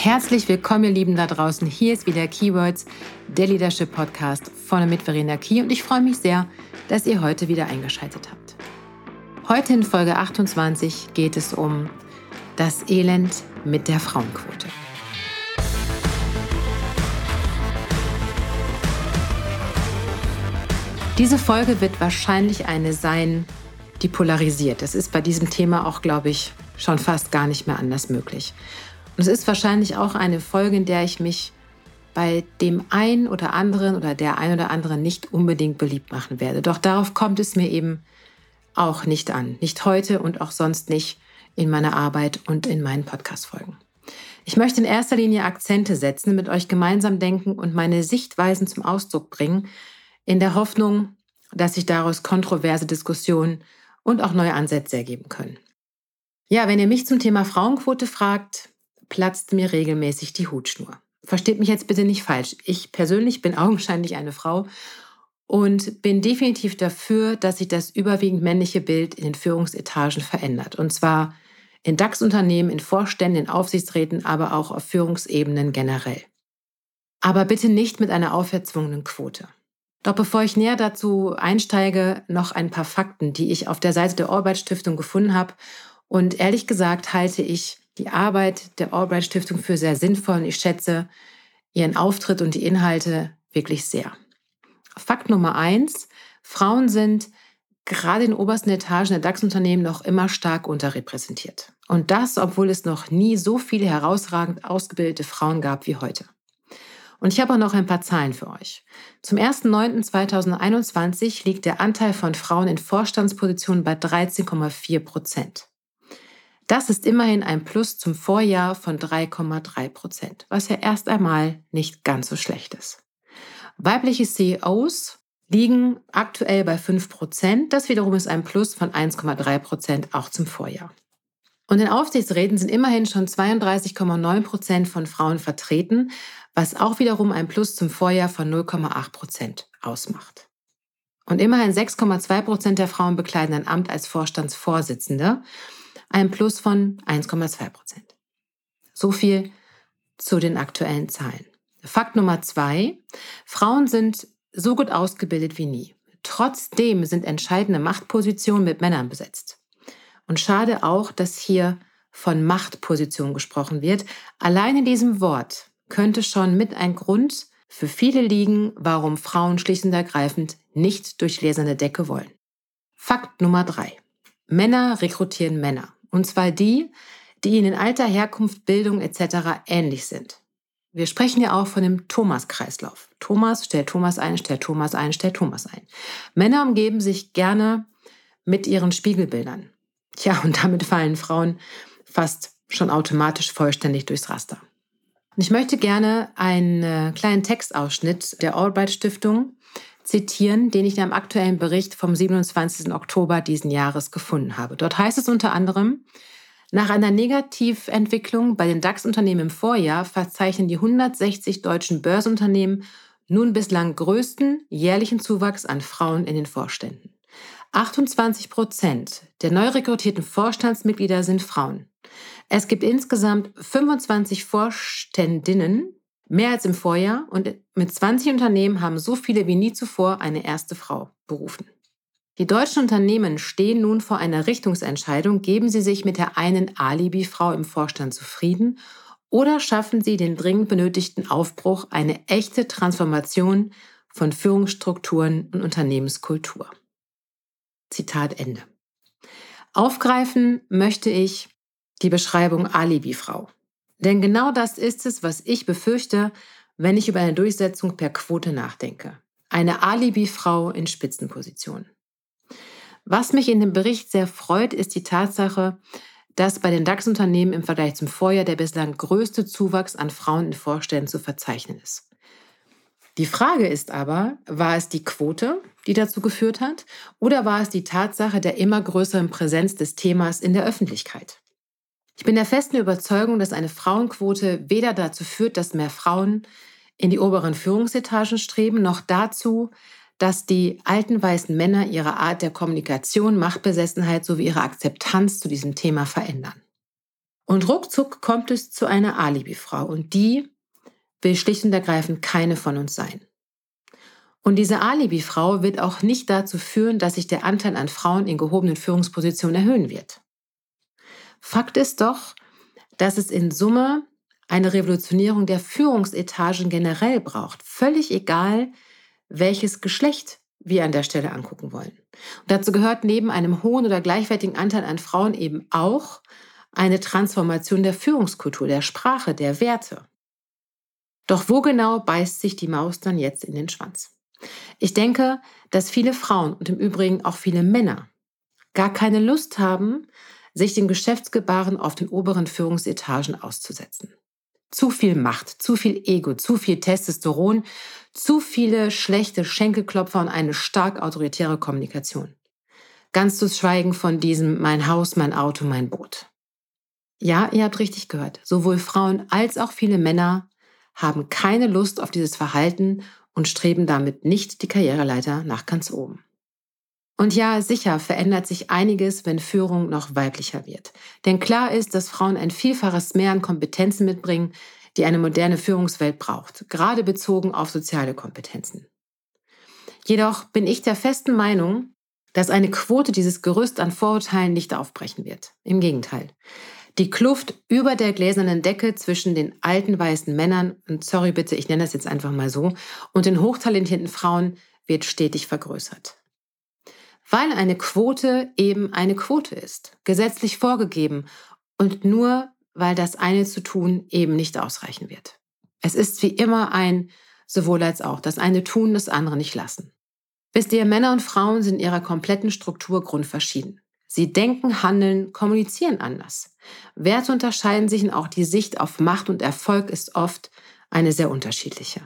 Herzlich willkommen, ihr Lieben da draußen. Hier ist wieder Keywords, der Leadership Podcast von mit Verena Key und ich freue mich sehr, dass ihr heute wieder eingeschaltet habt. Heute in Folge 28 geht es um das Elend mit der Frauenquote. Diese Folge wird wahrscheinlich eine sein, die polarisiert. Das ist bei diesem Thema auch, glaube ich, schon fast gar nicht mehr anders möglich. Und es ist wahrscheinlich auch eine Folge, in der ich mich bei dem einen oder anderen oder der ein oder anderen nicht unbedingt beliebt machen werde. Doch darauf kommt es mir eben auch nicht an. Nicht heute und auch sonst nicht in meiner Arbeit und in meinen Podcast-Folgen. Ich möchte in erster Linie Akzente setzen, mit euch gemeinsam denken und meine Sichtweisen zum Ausdruck bringen, in der Hoffnung, dass sich daraus kontroverse Diskussionen und auch neue Ansätze ergeben können. Ja, wenn ihr mich zum Thema Frauenquote fragt, platzt mir regelmäßig die Hutschnur. Versteht mich jetzt bitte nicht falsch. Ich persönlich bin augenscheinlich eine Frau und bin definitiv dafür, dass sich das überwiegend männliche Bild in den Führungsetagen verändert. Und zwar in DAX-Unternehmen, in Vorständen, in Aufsichtsräten, aber auch auf Führungsebenen generell. Aber bitte nicht mit einer auferzwungenen Quote. Doch bevor ich näher dazu einsteige, noch ein paar Fakten, die ich auf der Seite der Orbeit Stiftung gefunden habe. Und ehrlich gesagt halte ich die Arbeit der Albright Stiftung für sehr sinnvoll und ich schätze ihren Auftritt und die Inhalte wirklich sehr. Fakt Nummer eins, Frauen sind gerade in obersten Etagen der DAX-Unternehmen noch immer stark unterrepräsentiert. Und das, obwohl es noch nie so viele herausragend ausgebildete Frauen gab wie heute. Und ich habe auch noch ein paar Zahlen für euch. Zum 1.9.2021 liegt der Anteil von Frauen in Vorstandspositionen bei 13,4 Prozent. Das ist immerhin ein Plus zum Vorjahr von 3,3 Prozent, was ja erst einmal nicht ganz so schlecht ist. Weibliche CEOs liegen aktuell bei 5 Prozent. Das wiederum ist ein Plus von 1,3 Prozent auch zum Vorjahr. Und in Aufsichtsräten sind immerhin schon 32,9 Prozent von Frauen vertreten, was auch wiederum ein Plus zum Vorjahr von 0,8 Prozent ausmacht. Und immerhin 6,2 Prozent der Frauen bekleiden ein Amt als Vorstandsvorsitzende ein Plus von 1,2 Prozent. So viel zu den aktuellen Zahlen. Fakt Nummer zwei. Frauen sind so gut ausgebildet wie nie. Trotzdem sind entscheidende Machtpositionen mit Männern besetzt. Und schade auch, dass hier von Machtposition gesprochen wird. Allein in diesem Wort könnte schon mit ein Grund für viele liegen, warum Frauen schlicht und ergreifend nicht durch leserne Decke wollen. Fakt Nummer drei. Männer rekrutieren Männer. Und zwar die, die ihnen in Alter, Herkunft, Bildung etc. ähnlich sind. Wir sprechen ja auch von dem Thomas-Kreislauf. Thomas stellt Thomas ein, stellt Thomas ein, stellt Thomas ein. Männer umgeben sich gerne mit ihren Spiegelbildern. Tja, und damit fallen Frauen fast schon automatisch vollständig durchs Raster. Und ich möchte gerne einen kleinen Textausschnitt der Albright Stiftung zitieren, den ich in einem aktuellen Bericht vom 27. Oktober diesen Jahres gefunden habe. Dort heißt es unter anderem, nach einer Negativentwicklung bei den DAX-Unternehmen im Vorjahr verzeichnen die 160 deutschen Börsenunternehmen nun bislang größten jährlichen Zuwachs an Frauen in den Vorständen. 28 Prozent der neu rekrutierten Vorstandsmitglieder sind Frauen. Es gibt insgesamt 25 Vorständinnen Mehr als im Vorjahr und mit 20 Unternehmen haben so viele wie nie zuvor eine erste Frau berufen. Die deutschen Unternehmen stehen nun vor einer Richtungsentscheidung. Geben sie sich mit der einen Alibi-Frau im Vorstand zufrieden oder schaffen sie den dringend benötigten Aufbruch, eine echte Transformation von Führungsstrukturen und Unternehmenskultur? Zitat Ende. Aufgreifen möchte ich die Beschreibung Alibi-Frau. Denn genau das ist es, was ich befürchte, wenn ich über eine Durchsetzung per Quote nachdenke. Eine Alibi-Frau in Spitzenposition. Was mich in dem Bericht sehr freut, ist die Tatsache, dass bei den DAX-Unternehmen im Vergleich zum Vorjahr der bislang größte Zuwachs an Frauen in Vorständen zu verzeichnen ist. Die Frage ist aber, war es die Quote, die dazu geführt hat, oder war es die Tatsache der immer größeren Präsenz des Themas in der Öffentlichkeit? Ich bin der festen Überzeugung, dass eine Frauenquote weder dazu führt, dass mehr Frauen in die oberen Führungsetagen streben, noch dazu, dass die alten weißen Männer ihre Art der Kommunikation, Machtbesessenheit sowie ihre Akzeptanz zu diesem Thema verändern. Und ruckzuck kommt es zu einer Alibi-Frau und die will schlicht und ergreifend keine von uns sein. Und diese Alibi-Frau wird auch nicht dazu führen, dass sich der Anteil an Frauen in gehobenen Führungspositionen erhöhen wird. Fakt ist doch, dass es in Summe eine Revolutionierung der Führungsetagen generell braucht. Völlig egal, welches Geschlecht wir an der Stelle angucken wollen. Und dazu gehört neben einem hohen oder gleichwertigen Anteil an Frauen eben auch eine Transformation der Führungskultur, der Sprache, der Werte. Doch wo genau beißt sich die Maus dann jetzt in den Schwanz? Ich denke, dass viele Frauen und im Übrigen auch viele Männer gar keine Lust haben, sich dem Geschäftsgebaren auf den oberen Führungsetagen auszusetzen. Zu viel Macht, zu viel Ego, zu viel Testosteron, zu viele schlechte Schenkelklopfer und eine stark autoritäre Kommunikation. Ganz zu schweigen von diesem mein Haus, mein Auto, mein Boot. Ja, ihr habt richtig gehört. Sowohl Frauen als auch viele Männer haben keine Lust auf dieses Verhalten und streben damit nicht die Karriereleiter nach ganz oben. Und ja, sicher verändert sich einiges, wenn Führung noch weiblicher wird. Denn klar ist, dass Frauen ein Vielfaches mehr an Kompetenzen mitbringen, die eine moderne Führungswelt braucht, gerade bezogen auf soziale Kompetenzen. Jedoch bin ich der festen Meinung, dass eine Quote dieses Gerüst an Vorurteilen nicht aufbrechen wird. Im Gegenteil. Die Kluft über der gläsernen Decke zwischen den alten weißen Männern, und sorry bitte, ich nenne das jetzt einfach mal so, und den hochtalentierten Frauen wird stetig vergrößert. Weil eine Quote eben eine Quote ist, gesetzlich vorgegeben und nur weil das eine zu tun eben nicht ausreichen wird. Es ist wie immer ein sowohl als auch, das eine tun, das andere nicht lassen. Wisst ihr, Männer und Frauen sind in ihrer kompletten Struktur grundverschieden. Sie denken, handeln, kommunizieren anders. Werte unterscheiden sich und auch die Sicht auf Macht und Erfolg ist oft eine sehr unterschiedliche.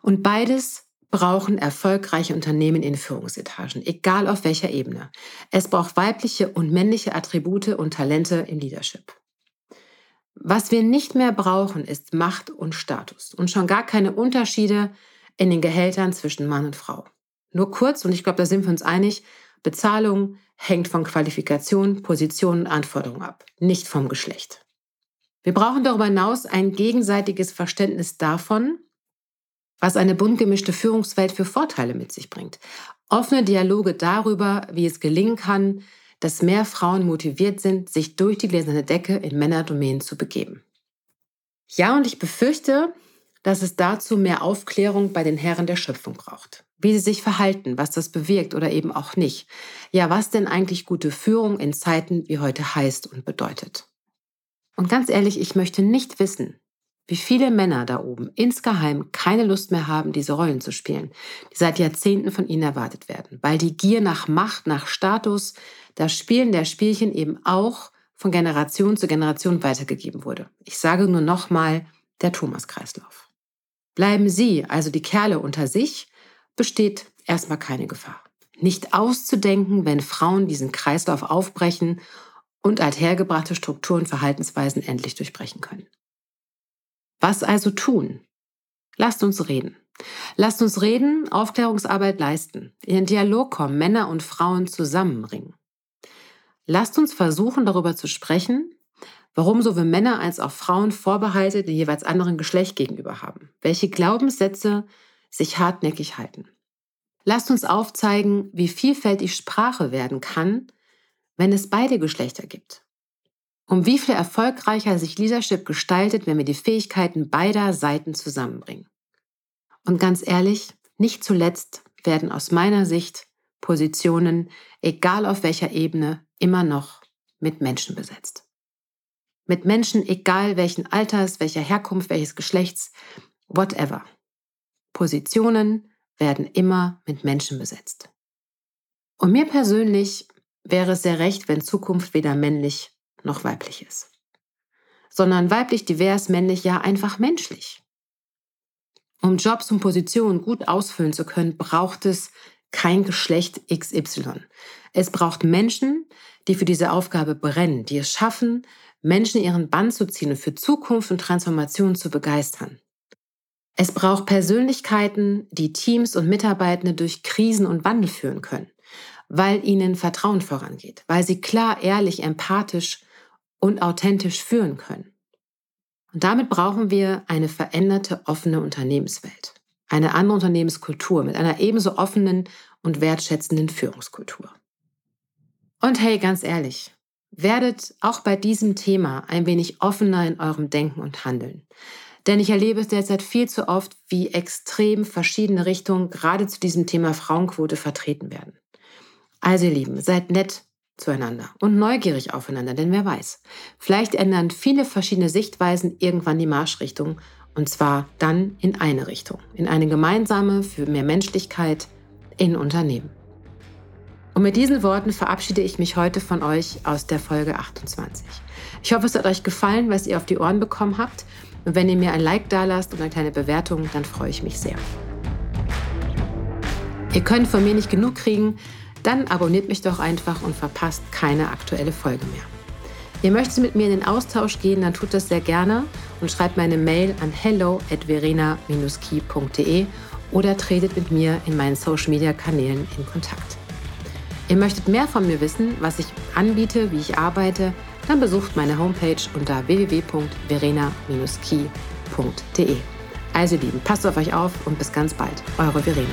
Und beides brauchen erfolgreiche Unternehmen in Führungsetagen, egal auf welcher Ebene. Es braucht weibliche und männliche Attribute und Talente im Leadership. Was wir nicht mehr brauchen, ist Macht und Status und schon gar keine Unterschiede in den Gehältern zwischen Mann und Frau. Nur kurz, und ich glaube, da sind wir uns einig, Bezahlung hängt von Qualifikation, Position und Anforderungen ab, nicht vom Geschlecht. Wir brauchen darüber hinaus ein gegenseitiges Verständnis davon, was eine bunt gemischte Führungswelt für Vorteile mit sich bringt. Offene Dialoge darüber, wie es gelingen kann, dass mehr Frauen motiviert sind, sich durch die gläserne Decke in Männerdomänen zu begeben. Ja, und ich befürchte, dass es dazu mehr Aufklärung bei den Herren der Schöpfung braucht. Wie sie sich verhalten, was das bewirkt oder eben auch nicht. Ja, was denn eigentlich gute Führung in Zeiten wie heute heißt und bedeutet. Und ganz ehrlich, ich möchte nicht wissen, wie viele Männer da oben insgeheim keine Lust mehr haben, diese Rollen zu spielen, die seit Jahrzehnten von ihnen erwartet werden, weil die Gier nach Macht, nach Status, das Spielen der Spielchen eben auch von Generation zu Generation weitergegeben wurde. Ich sage nur nochmal, der Thomas-Kreislauf. Bleiben Sie, also die Kerle unter sich, besteht erstmal keine Gefahr. Nicht auszudenken, wenn Frauen diesen Kreislauf aufbrechen und althergebrachte Strukturen und Verhaltensweisen endlich durchbrechen können. Was also tun? Lasst uns reden. Lasst uns reden, Aufklärungsarbeit leisten, in den Dialog kommen, Männer und Frauen zusammenbringen. Lasst uns versuchen, darüber zu sprechen, warum sowohl Männer als auch Frauen Vorbehalte dem jeweils anderen Geschlecht gegenüber haben, welche Glaubenssätze sich hartnäckig halten. Lasst uns aufzeigen, wie vielfältig Sprache werden kann, wenn es beide Geschlechter gibt um wie viel erfolgreicher sich Leadership gestaltet, wenn wir die Fähigkeiten beider Seiten zusammenbringen. Und ganz ehrlich, nicht zuletzt werden aus meiner Sicht Positionen, egal auf welcher Ebene, immer noch mit Menschen besetzt. Mit Menschen, egal welchen Alters, welcher Herkunft, welches Geschlechts, whatever. Positionen werden immer mit Menschen besetzt. Und mir persönlich wäre es sehr recht, wenn Zukunft weder männlich noch weiblich ist, sondern weiblich, divers, männlich, ja einfach menschlich. Um Jobs und Positionen gut ausfüllen zu können, braucht es kein Geschlecht XY. Es braucht Menschen, die für diese Aufgabe brennen, die es schaffen, Menschen ihren Bann zu ziehen und für Zukunft und Transformation zu begeistern. Es braucht Persönlichkeiten, die Teams und Mitarbeitende durch Krisen und Wandel führen können, weil ihnen Vertrauen vorangeht, weil sie klar, ehrlich, empathisch und authentisch führen können. Und damit brauchen wir eine veränderte, offene Unternehmenswelt. Eine andere Unternehmenskultur mit einer ebenso offenen und wertschätzenden Führungskultur. Und hey, ganz ehrlich, werdet auch bei diesem Thema ein wenig offener in eurem Denken und Handeln. Denn ich erlebe es derzeit viel zu oft, wie extrem verschiedene Richtungen gerade zu diesem Thema Frauenquote vertreten werden. Also ihr Lieben, seid nett zueinander und neugierig aufeinander, denn wer weiß, vielleicht ändern viele verschiedene Sichtweisen irgendwann die Marschrichtung und zwar dann in eine Richtung, in eine gemeinsame für mehr Menschlichkeit in Unternehmen. Und mit diesen Worten verabschiede ich mich heute von euch aus der Folge 28. Ich hoffe, es hat euch gefallen, was ihr auf die Ohren bekommen habt. Und wenn ihr mir ein Like dalasst und eine kleine Bewertung, dann freue ich mich sehr. Ihr könnt von mir nicht genug kriegen, dann abonniert mich doch einfach und verpasst keine aktuelle Folge mehr. Ihr möchtet mit mir in den Austausch gehen, dann tut das sehr gerne und schreibt mir eine Mail an hello at verena-key.de oder tretet mit mir in meinen Social Media Kanälen in Kontakt. Ihr möchtet mehr von mir wissen, was ich anbiete, wie ich arbeite, dann besucht meine Homepage unter www.verena-key.de. Also Lieben, passt auf euch auf und bis ganz bald. Eure Verena.